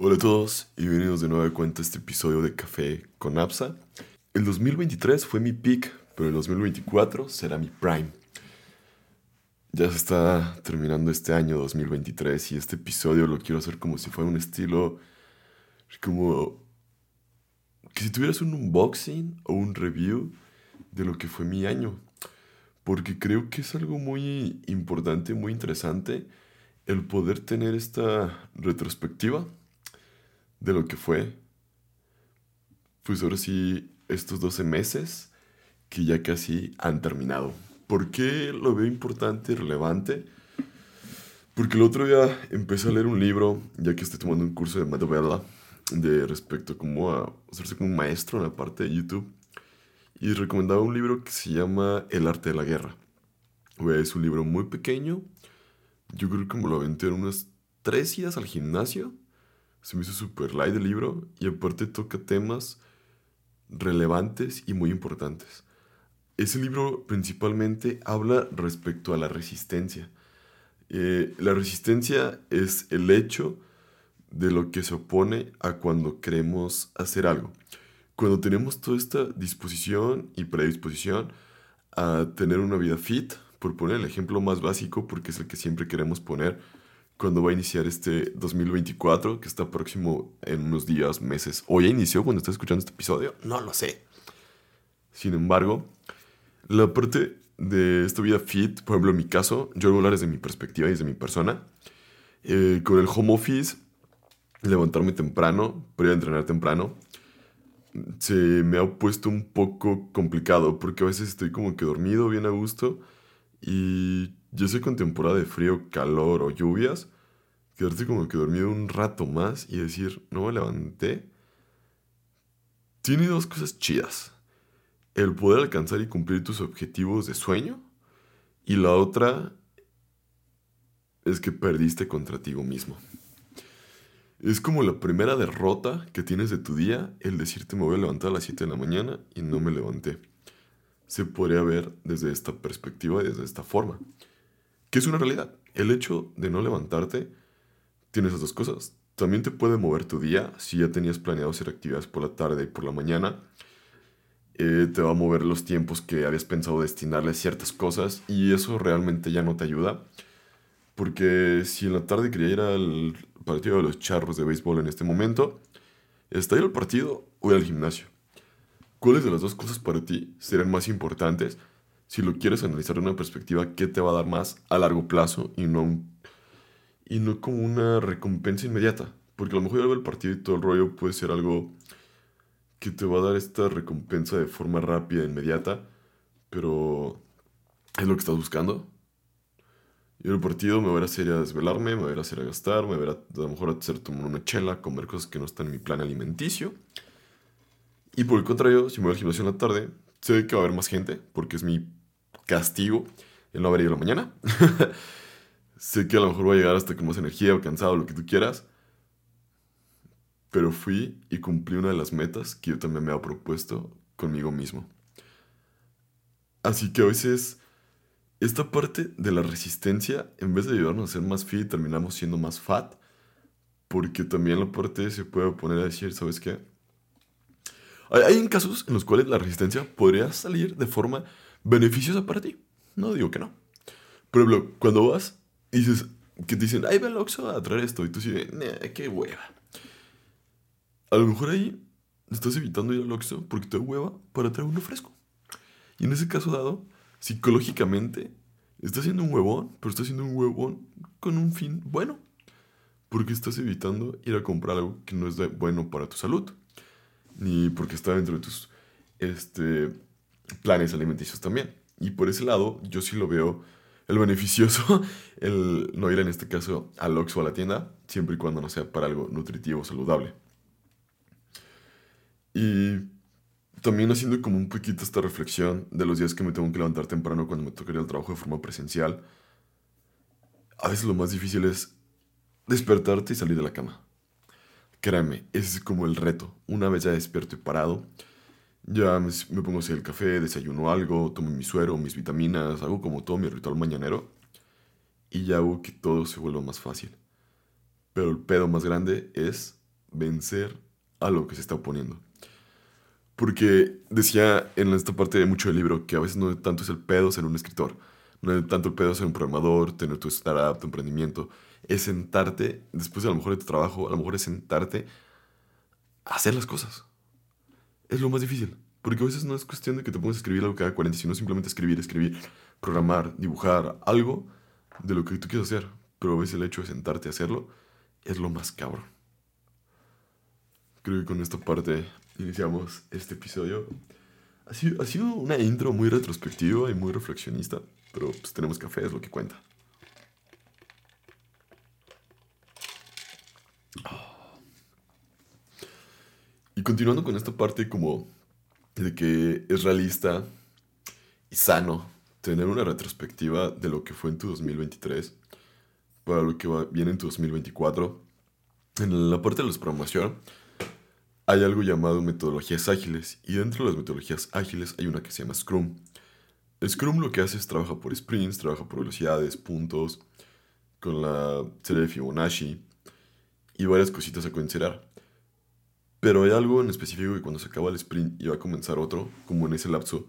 Hola a todos y bienvenidos de nuevo cuenta a este episodio de Café con Apsa. El 2023 fue mi peak, pero el 2024 será mi prime. Ya se está terminando este año 2023 y este episodio lo quiero hacer como si fuera un estilo como que si tuvieras un unboxing o un review de lo que fue mi año. Porque creo que es algo muy importante, muy interesante el poder tener esta retrospectiva de lo que fue, pues ahora sí, estos 12 meses que ya casi han terminado. ¿Por qué lo veo importante y relevante? Porque el otro día empecé a leer un libro, ya que estoy tomando un curso de Madovella, de respecto a cómo a hacerse como un maestro en la parte de YouTube. Y recomendaba un libro que se llama El arte de la guerra. Es un libro muy pequeño. Yo creo que me lo aventé en unas tres días al gimnasio se me hizo súper light el libro y aparte toca temas relevantes y muy importantes. Ese libro principalmente habla respecto a la resistencia. Eh, la resistencia es el hecho de lo que se opone a cuando queremos hacer algo. Cuando tenemos toda esta disposición y predisposición a tener una vida fit, por poner el ejemplo más básico, porque es el que siempre queremos poner, cuando va a iniciar este 2024, que está próximo en unos días, meses. ¿O ya inició cuando estás escuchando este episodio? No lo sé. Sin embargo, la parte de esta vida fit, por ejemplo, en mi caso, yo voy a hablar desde mi perspectiva y desde mi persona. Eh, con el home office, levantarme temprano, a entrenar temprano, se me ha puesto un poco complicado porque a veces estoy como que dormido, bien a gusto, y yo sé con temporada de frío, calor o lluvias, quedarte como que dormido un rato más y decir, no me levanté, tiene dos cosas chidas. El poder alcanzar y cumplir tus objetivos de sueño y la otra es que perdiste contra ti mismo. Es como la primera derrota que tienes de tu día, el decirte me voy a levantar a las 7 de la mañana y no me levanté. Se podría ver desde esta perspectiva y desde esta forma que es una realidad. El hecho de no levantarte tiene esas dos cosas. También te puede mover tu día. Si ya tenías planeado hacer actividades por la tarde y por la mañana, eh, te va a mover los tiempos que habías pensado destinarle a ciertas cosas y eso realmente ya no te ayuda. Porque si en la tarde quería ir al partido de los charros de béisbol en este momento, ¿está ahí el partido o ir al gimnasio? ¿Cuáles de las dos cosas para ti serán más importantes? Si lo quieres analizar de una perspectiva, ¿qué te va a dar más a largo plazo y no, y no como una recompensa inmediata? Porque a lo mejor el partido y todo el rollo puede ser algo que te va a dar esta recompensa de forma rápida, inmediata, pero es lo que estás buscando. Y el partido me voy a hacer a desvelarme, me voy a hacer a gastar, me voy a, a lo mejor a hacer tomar una chela, comer cosas que no están en mi plan alimenticio. Y por el contrario, si me voy al gimnasio en la tarde, sé que va a haber más gente, porque es mi castigo el no haber ido a la mañana. sé que a lo mejor voy a llegar hasta con más energía o cansado, lo que tú quieras. Pero fui y cumplí una de las metas que yo también me había propuesto conmigo mismo. Así que a veces esta parte de la resistencia, en vez de ayudarnos a ser más fit, terminamos siendo más fat. Porque también la parte se puede poner a decir, ¿sabes qué? Hay, hay casos en los cuales la resistencia podría salir de forma beneficiosa para ti. No digo que no. Por ejemplo, cuando vas dices que te dicen, ay, ve al Oxxo a traer esto, y tú dices, qué hueva. A lo mejor ahí estás evitando ir al Oxxo porque te hueva para traer uno fresco. Y en ese caso dado, psicológicamente, estás siendo un huevón, pero estás siendo un huevón con un fin bueno. Porque estás evitando ir a comprar algo que no es bueno para tu salud. Ni porque está dentro de tus este, planes alimenticios también. Y por ese lado, yo sí lo veo el beneficioso, el no ir en este caso al Oxxo o a la tienda, siempre y cuando no sea para algo nutritivo o saludable. Y también haciendo como un poquito esta reflexión de los días que me tengo que levantar temprano cuando me toca ir al trabajo de forma presencial. A veces lo más difícil es despertarte y salir de la cama. Créanme, ese es como el reto. Una vez ya despierto y parado, ya me, pongo a hacer el café, desayuno algo, tomo mi suero, mis vitaminas, hago como todo mi ritual mañanero y ya hago que todo se vuelva más fácil. Pero el pedo más grande es vencer a lo que se está oponiendo. Porque decía en esta parte de mucho del libro que a veces no tanto es el pedo ser un escritor, no es tanto el pedo ser un programador, tener tu startup, tu emprendimiento, es sentarte, después de a lo mejor de tu trabajo, a lo mejor es sentarte a hacer las cosas. Es lo más difícil. Porque a veces no es cuestión de que te pongas a escribir algo cada 40, sino simplemente escribir, escribir, programar, dibujar, algo de lo que tú quieres hacer. Pero a veces el hecho de sentarte a hacerlo es lo más cabrón. Creo que con esta parte iniciamos este episodio. Ha sido, ha sido una intro muy retrospectiva y muy reflexionista, pero pues tenemos café, es lo que cuenta. Continuando con esta parte como de que es realista y sano tener una retrospectiva de lo que fue en tu 2023 para lo que viene en tu 2024. En la parte de la programación hay algo llamado metodologías ágiles y dentro de las metodologías ágiles hay una que se llama Scrum. Scrum lo que hace es trabaja por sprints, trabaja por velocidades, puntos, con la serie Fibonacci y varias cositas a considerar. Pero hay algo en específico que cuando se acaba el sprint y va a comenzar otro, como en ese lapso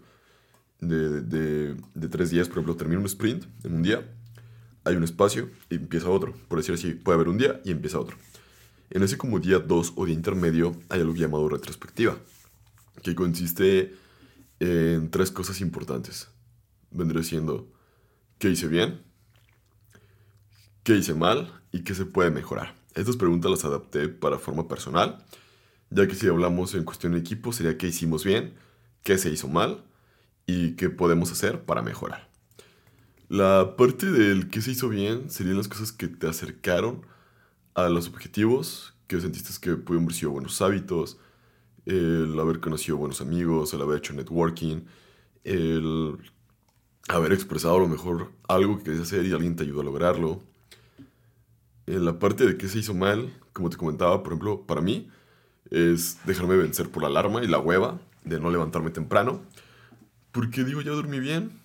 de, de, tres días, por ejemplo, termina un sprint en un día, hay un espacio y empieza otro. Por decir así, puede haber un día y empieza otro. En ese como día 2 o día intermedio hay algo llamado retrospectiva, que consiste en tres cosas importantes. Vendría siendo qué hice bien, qué hice mal y qué se puede mejorar. Estas preguntas las adapté para forma personal ya que si hablamos en cuestión de equipo sería qué hicimos bien, qué se hizo mal y qué podemos hacer para mejorar. La parte del qué se hizo bien serían las cosas que te acercaron a los objetivos, que sentiste que pudieron haber sido buenos hábitos, el haber conocido buenos amigos, el haber hecho networking, el haber expresado a lo mejor algo que querías hacer y alguien te ayudó a lograrlo. En la parte de qué se hizo mal, como te comentaba, por ejemplo, para mí, es dejarme vencer por la alarma y la hueva de no levantarme temprano. Porque digo, ya dormí bien,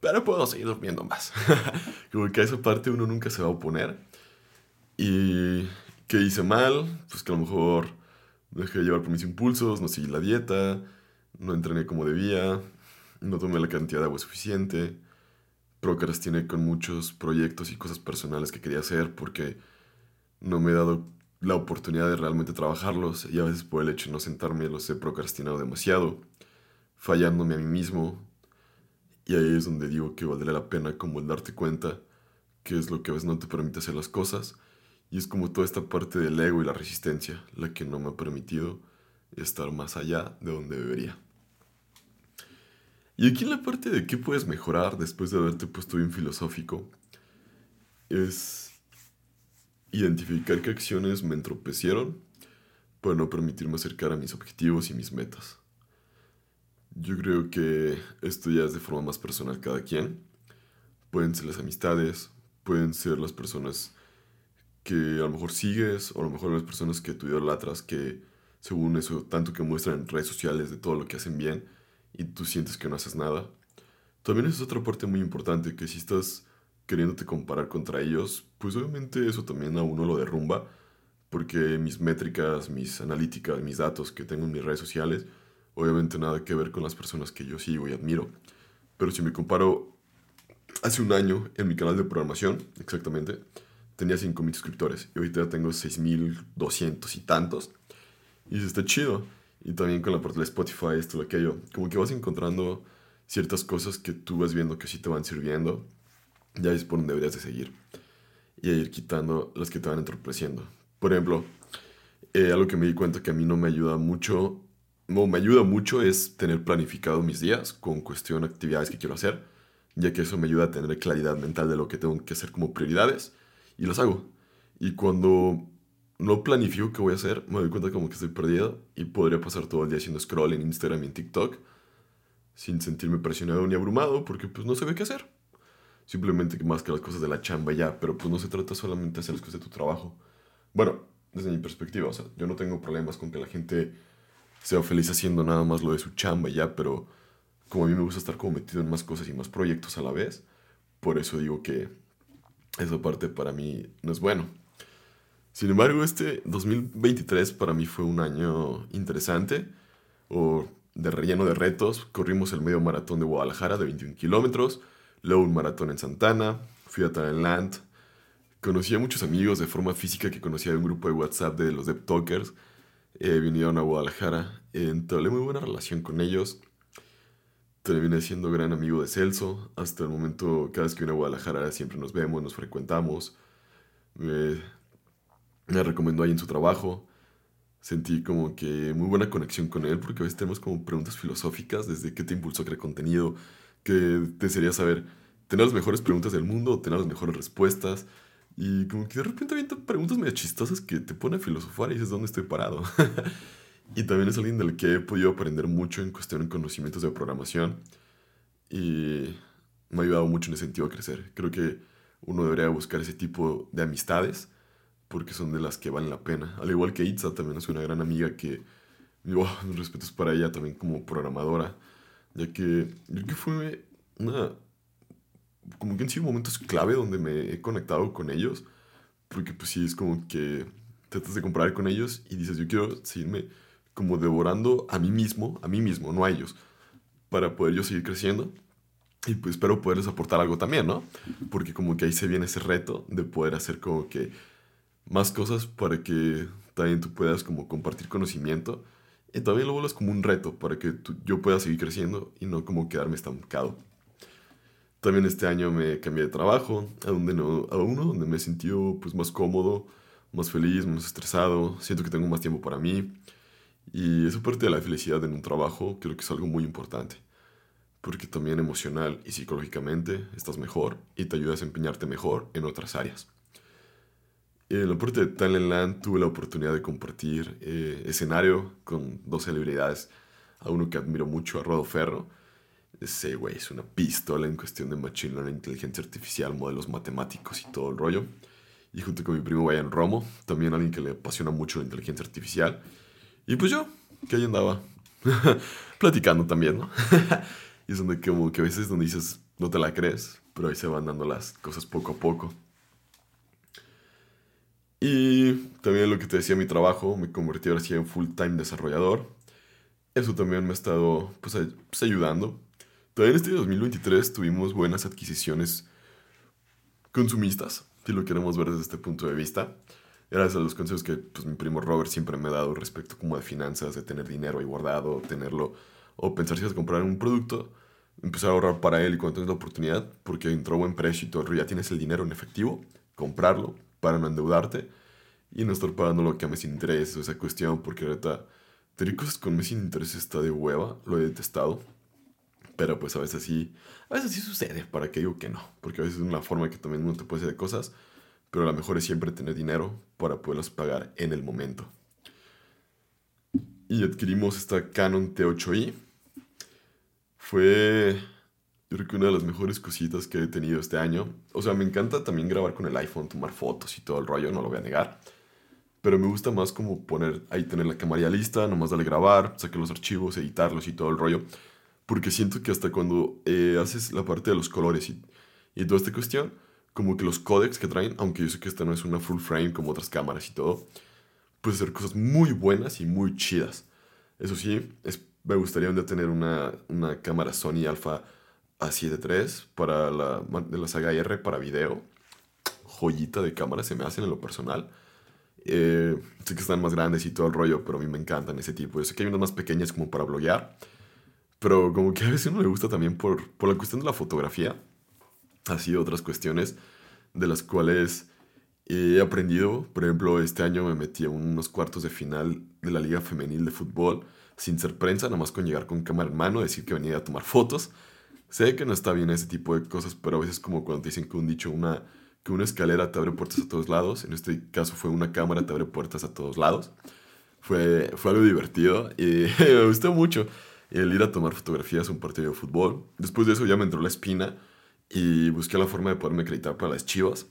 pero puedo seguir durmiendo más. Como que a esa parte uno nunca se va a oponer. Y que hice mal, pues que a lo mejor dejé de llevar por mis impulsos, no seguí la dieta, no entrené como debía, no tomé la cantidad de agua suficiente, procrastiné con muchos proyectos y cosas personales que quería hacer porque no me he dado la oportunidad de realmente trabajarlos y a veces por el hecho de no sentarme los he procrastinado demasiado, fallándome a mí mismo. Y ahí es donde digo que valdría la pena como el darte cuenta que es lo que a veces no te permite hacer las cosas. Y es como toda esta parte del ego y la resistencia la que no me ha permitido estar más allá de donde debería. Y aquí en la parte de qué puedes mejorar después de haberte puesto bien filosófico, es identificar qué acciones me entropecieron para no permitirme acercar a mis objetivos y mis metas. Yo creo que esto ya es de forma más personal cada quien. Pueden ser las amistades, pueden ser las personas que a lo mejor sigues, o a lo mejor las personas que tú idolatras, que según eso, tanto que muestran en redes sociales de todo lo que hacen bien y tú sientes que no haces nada. También es otra parte muy importante, que si estás queriéndote comparar contra ellos, pues obviamente eso también a uno lo derrumba, porque mis métricas, mis analíticas, mis datos que tengo en mis redes sociales, obviamente nada que ver con las personas que yo sigo y admiro. Pero si me comparo hace un año en mi canal de programación, exactamente, tenía 5.000 suscriptores y ahorita ya tengo 6.200 y tantos. Y está chido. Y también con la parte de Spotify, esto, lo aquello. Como que vas encontrando ciertas cosas que tú vas viendo que sí te van sirviendo ya es por donde deberías de seguir. Y ir quitando las que te van entorpeciendo. Por ejemplo, eh, algo que me di cuenta que a mí no me ayuda mucho, no me ayuda mucho es tener planificado mis días con cuestión de actividades que quiero hacer, ya que eso me ayuda a tener claridad mental de lo que tengo que hacer como prioridades y las hago. Y cuando no planifico qué voy a hacer, me doy cuenta como que estoy perdido y podría pasar todo el día haciendo scroll en Instagram y en TikTok sin sentirme presionado ni abrumado porque pues no sé qué hacer simplemente más que las cosas de la chamba ya, pero pues no se trata solamente de hacer las cosas de tu trabajo. Bueno, desde mi perspectiva, o sea, yo no tengo problemas con que la gente sea feliz haciendo nada más lo de su chamba ya, pero como a mí me gusta estar como metido en más cosas y más proyectos a la vez, por eso digo que esa parte para mí no es bueno. Sin embargo, este 2023 para mí fue un año interesante o de relleno de retos. Corrimos el medio maratón de Guadalajara de 21 kilómetros, luego un maratón en Santana, fui a Talentland, conocí a muchos amigos de forma física que conocía de un grupo de WhatsApp de los Dev Talkers. Eh, vinieron a Guadalajara, entablé muy buena relación con ellos. Terminé siendo gran amigo de Celso. Hasta el momento, cada vez que viene a Guadalajara, siempre nos vemos, nos frecuentamos. Me, me recomendó ahí en su trabajo. Sentí como que muy buena conexión con él, porque a veces tenemos como preguntas filosóficas, desde qué te impulsó a crear contenido, qué desearía saber, tener las mejores preguntas del mundo tener las mejores respuestas. Y como que de repente hay preguntas medio chistosas que te ponen a filosofar y dices, ¿dónde estoy parado? y también es alguien del que he podido aprender mucho en cuestión de conocimientos de programación. Y me ha ayudado mucho en ese sentido a crecer. Creo que uno debería buscar ese tipo de amistades porque son de las que valen la pena. Al igual que Itza, también es una gran amiga que, oh, mis respetos para ella también como programadora, ya que creo que fue una como que han sido momentos clave donde me he conectado con ellos, porque pues sí, es como que tratas de comparar con ellos y dices, yo quiero seguirme como devorando a mí mismo, a mí mismo, no a ellos, para poder yo seguir creciendo. Y pues espero poderles aportar algo también, ¿no? Porque como que ahí se viene ese reto de poder hacer como que más cosas para que también tú puedas como compartir conocimiento. Y también lo vuelvas como un reto para que yo pueda seguir creciendo y no como quedarme estancado. También este año me cambié de trabajo, a, donde no, a uno donde me he sentido pues, más cómodo, más feliz, más estresado, siento que tengo más tiempo para mí. Y esa parte de la felicidad en un trabajo creo que es algo muy importante, porque también emocional y psicológicamente estás mejor y te ayuda a desempeñarte mejor en otras áreas. En la parte de Talentland tuve la oportunidad de compartir eh, escenario con dos celebridades, a uno que admiro mucho, a Rodo Ferro, ese güey es una pistola en cuestión de machine learning, inteligencia artificial, modelos matemáticos y todo el rollo. Y junto con mi primo Brian Romo, también alguien que le apasiona mucho la inteligencia artificial. Y pues yo, que ahí andaba platicando también, ¿no? y es donde como que a veces donde dices, no te la crees, pero ahí se van dando las cosas poco a poco. Y también lo que te decía, mi trabajo, me convertí ahora sí en full-time desarrollador. Eso también me ha estado pues, pues ayudando Todavía en este 2023 tuvimos buenas adquisiciones consumistas, si lo queremos ver desde este punto de vista. Gracias a los consejos que pues, mi primo Robert siempre me ha dado respecto como de finanzas, de tener dinero ahí guardado, tenerlo, o pensar si vas a comprar un producto, empezar a ahorrar para él y cuando tienes la oportunidad, porque entró buen precio y todo, ya tienes el dinero en efectivo, comprarlo para no endeudarte y no estar pagando lo que a mes sin interés o esa cuestión, porque ahorita tener cosas con mes sin interés está de hueva, lo he detestado. Pero pues a veces sí, a veces sí sucede, para que digo que no, porque a veces es una forma que también uno te puede hacer cosas, pero lo mejor es siempre tener dinero para poderlas pagar en el momento. Y adquirimos esta Canon T8i. Fue, yo creo que una de las mejores cositas que he tenido este año. O sea, me encanta también grabar con el iPhone, tomar fotos y todo el rollo, no lo voy a negar. Pero me gusta más como poner, ahí tener la cámara lista, nomás darle grabar, sacar los archivos, editarlos y todo el rollo porque siento que hasta cuando eh, haces la parte de los colores y, y toda esta cuestión, como que los códecs que traen, aunque yo sé que esta no es una full frame como otras cámaras y todo, puede ser cosas muy buenas y muy chidas. Eso sí, es, me gustaría un día tener una, una cámara Sony Alpha A7 III para la, de la saga R para video. Joyita de cámara se me hacen en lo personal. Eh, sé que están más grandes y todo el rollo, pero a mí me encantan ese tipo. Yo sé que hay unas más pequeñas como para bloguear pero como que a veces uno le gusta también por, por la cuestión de la fotografía. Así otras cuestiones de las cuales he aprendido. Por ejemplo, este año me metí a unos cuartos de final de la Liga Femenil de Fútbol sin ser prensa, nada más con llegar con cámara en mano, decir que venía a tomar fotos. Sé que no está bien ese tipo de cosas, pero a veces como cuando te dicen que un dicho, una, que una escalera te abre puertas a todos lados. En este caso fue una cámara te abre puertas a todos lados. Fue, fue algo divertido y me gustó mucho el ir a tomar fotografías un partido de fútbol. Después de eso ya me entró la espina y busqué la forma de poderme acreditar para las Chivas.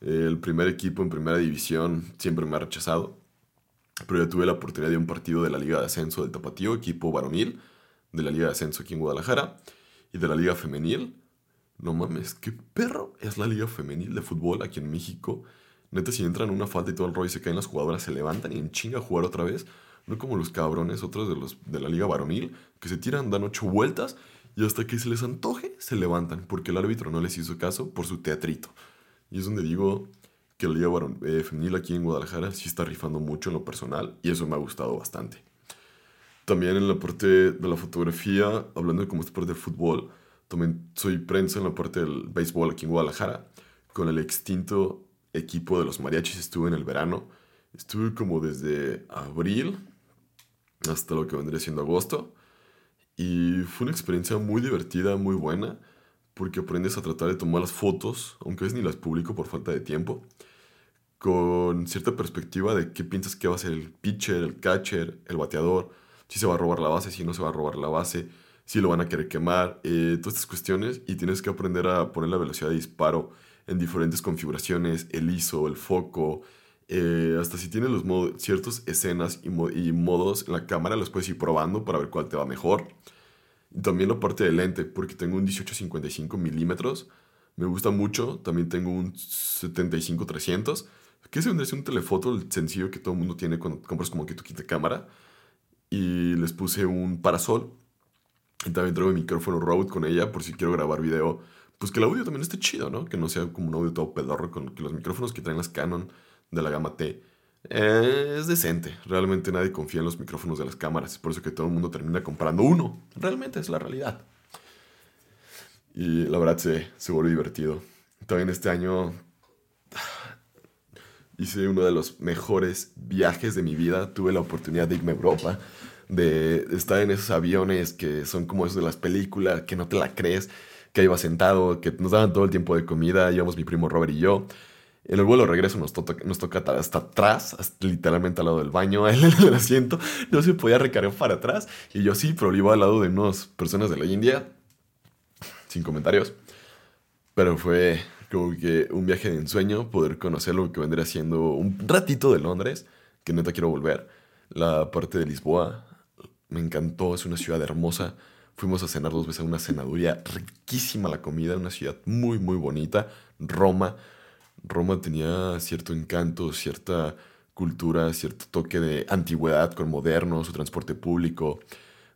El primer equipo en primera división siempre me ha rechazado, pero ya tuve la oportunidad de un partido de la Liga de Ascenso del Tapatío, equipo varonil de la Liga de Ascenso aquí en Guadalajara, y de la Liga Femenil. No mames, qué perro es la Liga Femenil de fútbol aquí en México. Neta, si entran en una falta y todo el rollo y se caen las jugadoras, se levantan y en chinga a jugar otra vez. No como los cabrones, otros de, los, de la liga varonil, que se tiran, dan ocho vueltas y hasta que se les antoje, se levantan, porque el árbitro no les hizo caso por su teatrito. Y es donde digo que la liga eh, femenil aquí en Guadalajara sí está rifando mucho en lo personal y eso me ha gustado bastante. También en la parte de la fotografía, hablando de cómo esta parte del fútbol, también soy prensa en la parte del béisbol aquí en Guadalajara. Con el extinto equipo de los mariachis estuve en el verano. Estuve como desde abril hasta lo que vendría siendo agosto. Y fue una experiencia muy divertida, muy buena, porque aprendes a tratar de tomar las fotos, aunque es ni las publico por falta de tiempo, con cierta perspectiva de qué piensas que va a ser el pitcher, el catcher, el bateador, si se va a robar la base, si no se va a robar la base, si lo van a querer quemar, eh, todas estas cuestiones y tienes que aprender a poner la velocidad de disparo en diferentes configuraciones, el ISO, el foco, eh, hasta si tienes los modos, ciertas escenas y, y, modos en la cámara, los puedes ir probando para ver cuál te va mejor. Y también la parte del lente, porque tengo un 18-55 milímetros, me gusta mucho, también tengo un 75-300, que es un telefoto sencillo que todo el mundo tiene cuando compras como que tu de cámara y les puse un parasol. Y también traigo mi micrófono Rode con ella por si quiero grabar video. Pues que el audio también esté chido, ¿no? Que no sea como un audio todo pedorro con que los micrófonos que traen las Canon de la gama T. Eh, es decente. Realmente nadie confía en los micrófonos de las cámaras. Es por eso que todo el mundo termina comprando uno. Realmente es la realidad. Y la verdad se, se volvió divertido. También este año hice uno de los mejores viajes de mi vida. Tuve la oportunidad de irme a Europa, de estar en esos aviones que son como esos de las películas, que no te la crees, que iba sentado, que nos daban todo el tiempo de comida, íbamos mi primo Robert y yo. En el vuelo regreso nos, nos toca hasta atrás, literalmente al lado del baño, en el asiento. No se podía recargar para atrás. Y yo sí, pero iba al lado de unas personas de la India. Sin comentarios. Pero fue, como que un viaje de ensueño, poder conocer lo que vendría siendo un ratito de Londres, que neta quiero volver. La parte de Lisboa, me encantó, es una ciudad hermosa. Fuimos a cenar dos veces a una cenaduría, riquísima la comida, una ciudad muy, muy bonita. Roma, Roma tenía cierto encanto, cierta cultura, cierto toque de antigüedad con moderno, su transporte público,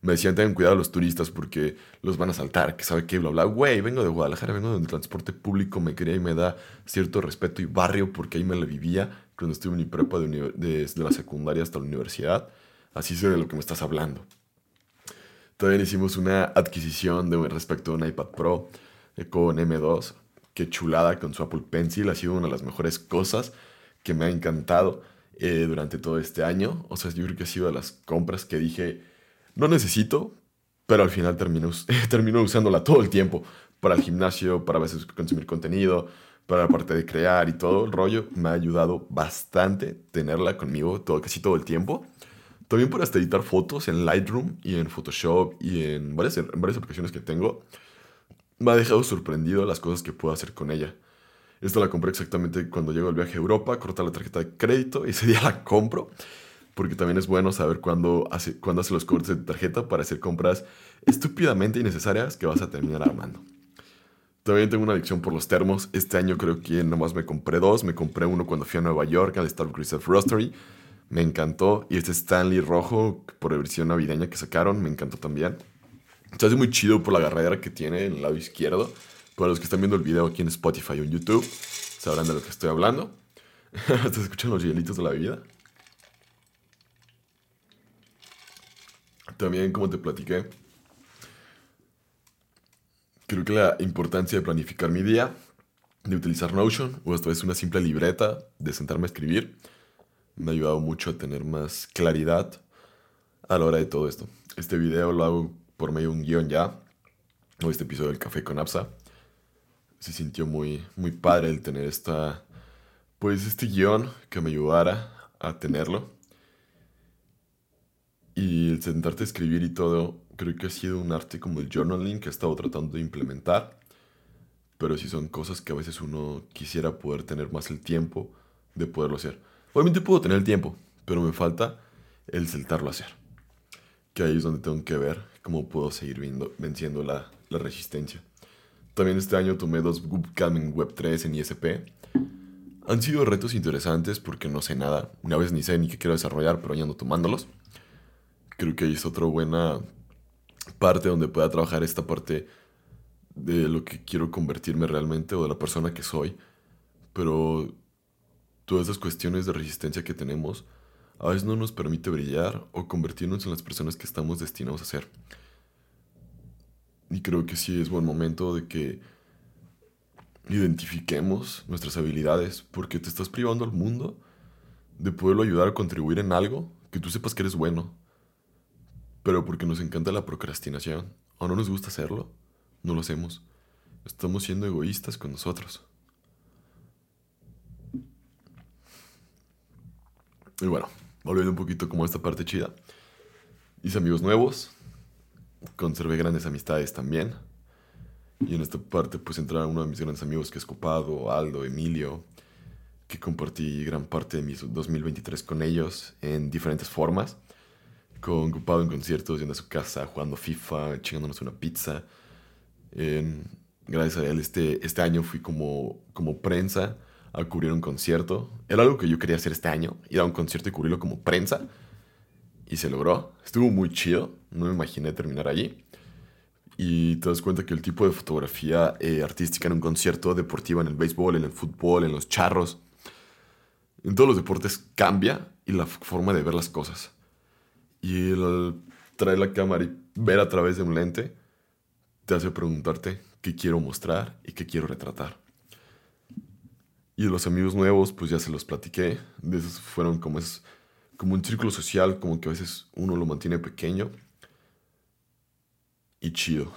me decían, tengan cuidado los turistas porque los van a saltar, que sabe qué, bla, bla. Güey, vengo de Guadalajara, vengo del transporte público, me quería y me da cierto respeto y barrio porque ahí me la vivía cuando estuve en mi prepa de desde la secundaria hasta la universidad. Así sé de lo que me estás hablando. También hicimos una adquisición de respecto a un iPad Pro eh, con M2. Qué chulada con su Apple Pencil. Ha sido una de las mejores cosas que me ha encantado eh, durante todo este año. O sea, yo creo que ha sido de las compras que dije no necesito, pero al final termino, termino usándola todo el tiempo para el gimnasio, para a veces consumir contenido, para la parte de crear y todo el rollo. Me ha ayudado bastante tenerla conmigo todo, casi todo el tiempo. También para hasta editar fotos en Lightroom y en Photoshop y en varias, en varias aplicaciones que tengo. Me ha dejado sorprendido las cosas que puedo hacer con ella. Esta la compré exactamente cuando llego al viaje a Europa, corta la tarjeta de crédito y ese día la compro porque también es bueno saber cuándo hace, cuándo hace los cortes de tarjeta para hacer compras estúpidamente innecesarias que vas a terminar armando. También tengo una adicción por los termos. Este año creo que nomás me compré dos. Me compré uno cuando fui a Nueva York al Starbucks Reserve Roastery. Me encantó. Y este Stanley rojo por versión navideña que sacaron. Me encantó también. Se hace muy chido por la agarradera que tiene en el lado izquierdo. Para los que están viendo el video aquí en Spotify o en YouTube, sabrán de lo que estoy hablando. Hasta escuchan los hielitos de la bebida. También, como te platiqué, creo que la importancia de planificar mi día, de utilizar Notion o esta vez una simple libreta, de sentarme a escribir, me ha ayudado mucho a tener más claridad a la hora de todo esto. Este video lo hago por medio de un guion ya, o este episodio del Café con Apsa. Se sintió muy, muy padre el tener esta, pues este guion que me ayudara a tenerlo y el sentarte a escribir y todo, creo que ha sido un arte como el journaling que he estado tratando de implementar. Pero sí son cosas que a veces uno quisiera poder tener más el tiempo de poderlo hacer. Obviamente puedo tener el tiempo, pero me falta el sentarlo a hacer. Que ahí es donde tengo que ver cómo puedo seguir viendo, venciendo la, la resistencia. También este año tomé dos bootcamp en Web3 en ISP. Han sido retos interesantes porque no sé nada. Una vez ni sé ni qué quiero desarrollar, pero ya ando tomándolos. Creo que ahí es otra buena parte donde pueda trabajar esta parte de lo que quiero convertirme realmente o de la persona que soy. Pero todas esas cuestiones de resistencia que tenemos a veces no nos permite brillar o convertirnos en las personas que estamos destinados a ser. Y creo que sí es buen momento de que identifiquemos nuestras habilidades, porque te estás privando al mundo de poderlo ayudar a contribuir en algo que tú sepas que eres bueno. Pero porque nos encanta la procrastinación o no nos gusta hacerlo, no lo hacemos. Estamos siendo egoístas con nosotros. Y bueno, volviendo un poquito como a esta parte chida. Hice amigos nuevos, conservé grandes amistades también. Y en esta parte pues entra uno de mis grandes amigos que es Copado, Aldo, Emilio, que compartí gran parte de mis 2023 con ellos en diferentes formas. Con Copado en conciertos, yendo a su casa, jugando FIFA, chingándonos una pizza. gracias a él este, este año fui como, como prensa a cubrir un concierto. Era algo que yo quería hacer este año, ir a un concierto y cubrirlo como prensa. Y se logró. Estuvo muy chido. No me imaginé terminar allí y te das cuenta que el tipo de fotografía eh, artística en un concierto deportivo, en el béisbol, en el fútbol, en los charros, en todos los deportes cambia y la forma de ver las cosas. Y el traer la cámara y ver a través de un lente te hace preguntarte qué quiero mostrar y qué quiero retratar. Y los amigos nuevos, pues ya se los platiqué. De esos fueron como, es, como un círculo social, como que a veces uno lo mantiene pequeño y chido.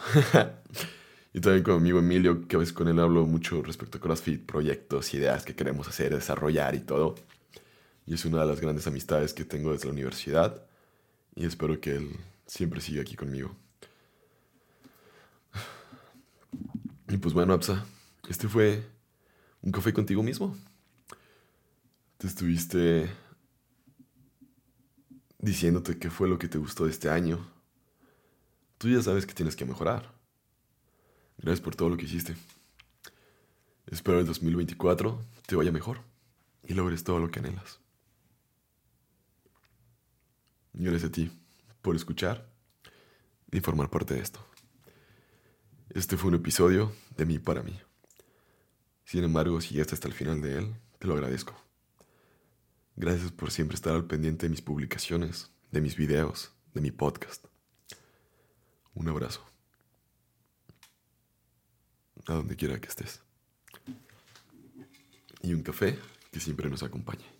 y también con mi amigo Emilio, que a veces con él hablo mucho respecto a CrossFit, proyectos, ideas que queremos hacer, desarrollar y todo. Y es una de las grandes amistades que tengo desde la universidad. Y espero que él siempre siga aquí conmigo. Y pues bueno, Apsa, este fue un café contigo mismo. Te estuviste diciéndote qué fue lo que te gustó de este año Tú ya sabes que tienes que mejorar. Gracias por todo lo que hiciste. Espero el 2024 te vaya mejor y logres todo lo que anhelas. Gracias a ti por escuchar y formar parte de esto. Este fue un episodio de mí para mí. Sin embargo, si llegaste hasta el final de él, te lo agradezco. Gracias por siempre estar al pendiente de mis publicaciones, de mis videos, de mi podcast. Un abrazo. A donde quiera que estés. Y un café que siempre nos acompañe.